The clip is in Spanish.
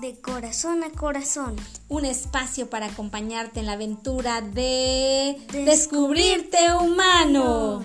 de corazón a corazón. Un espacio para acompañarte en la aventura de descubrirte humano.